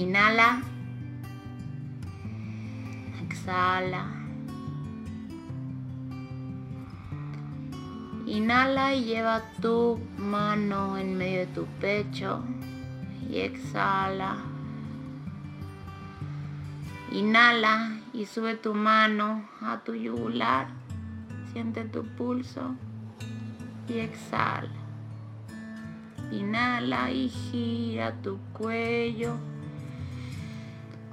Inhala. Exhala. Inhala y lleva tu mano en medio de tu pecho y exhala. Inhala y sube tu mano a tu yugular. Siente tu pulso y exhala. Inhala y gira tu cuello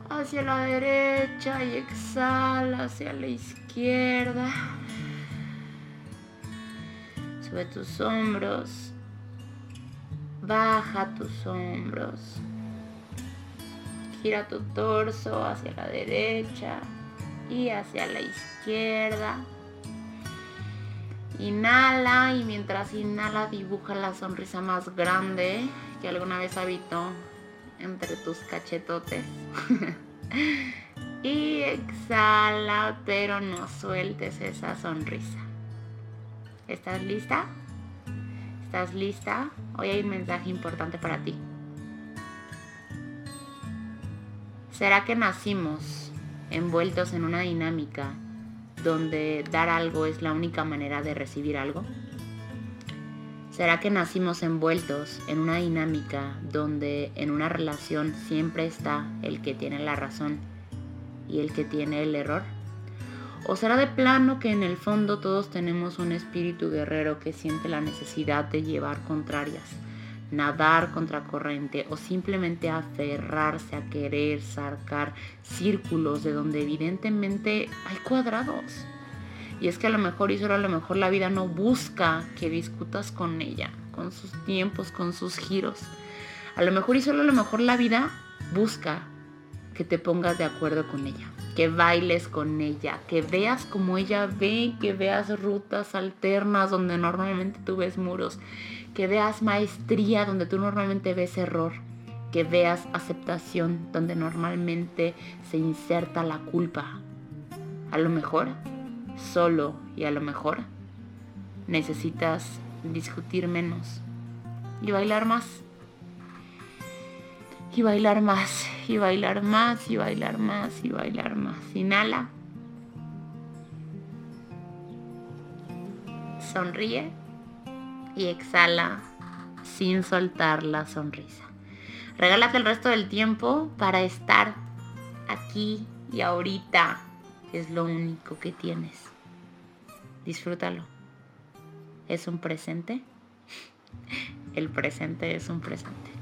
hacia la derecha y exhala hacia la izquierda. Sube tus hombros. Baja tus hombros. Gira tu torso hacia la derecha y hacia la izquierda. Inhala y mientras inhala dibuja la sonrisa más grande que alguna vez habitó entre tus cachetotes. y exhala, pero no sueltes esa sonrisa. ¿Estás lista? ¿Estás lista? Hoy hay un mensaje importante para ti. ¿Será que nacimos envueltos en una dinámica donde dar algo es la única manera de recibir algo? ¿Será que nacimos envueltos en una dinámica donde en una relación siempre está el que tiene la razón y el que tiene el error? ¿O será de plano que en el fondo todos tenemos un espíritu guerrero que siente la necesidad de llevar contrarias, nadar contra corriente o simplemente aferrarse a querer sacar círculos de donde evidentemente hay cuadrados? Y es que a lo mejor y solo a lo mejor la vida no busca que discutas con ella, con sus tiempos, con sus giros. A lo mejor y solo a lo mejor la vida busca que te pongas de acuerdo con ella, que bailes con ella, que veas como ella ve, que veas rutas alternas donde normalmente tú ves muros, que veas maestría donde tú normalmente ves error, que veas aceptación donde normalmente se inserta la culpa. A lo mejor solo y a lo mejor necesitas discutir menos y bailar más. Y bailar más, y bailar más, y bailar más, y bailar más. Inhala. Sonríe y exhala sin soltar la sonrisa. Regálate el resto del tiempo para estar aquí y ahorita es lo único que tienes. Disfrútalo. ¿Es un presente? El presente es un presente.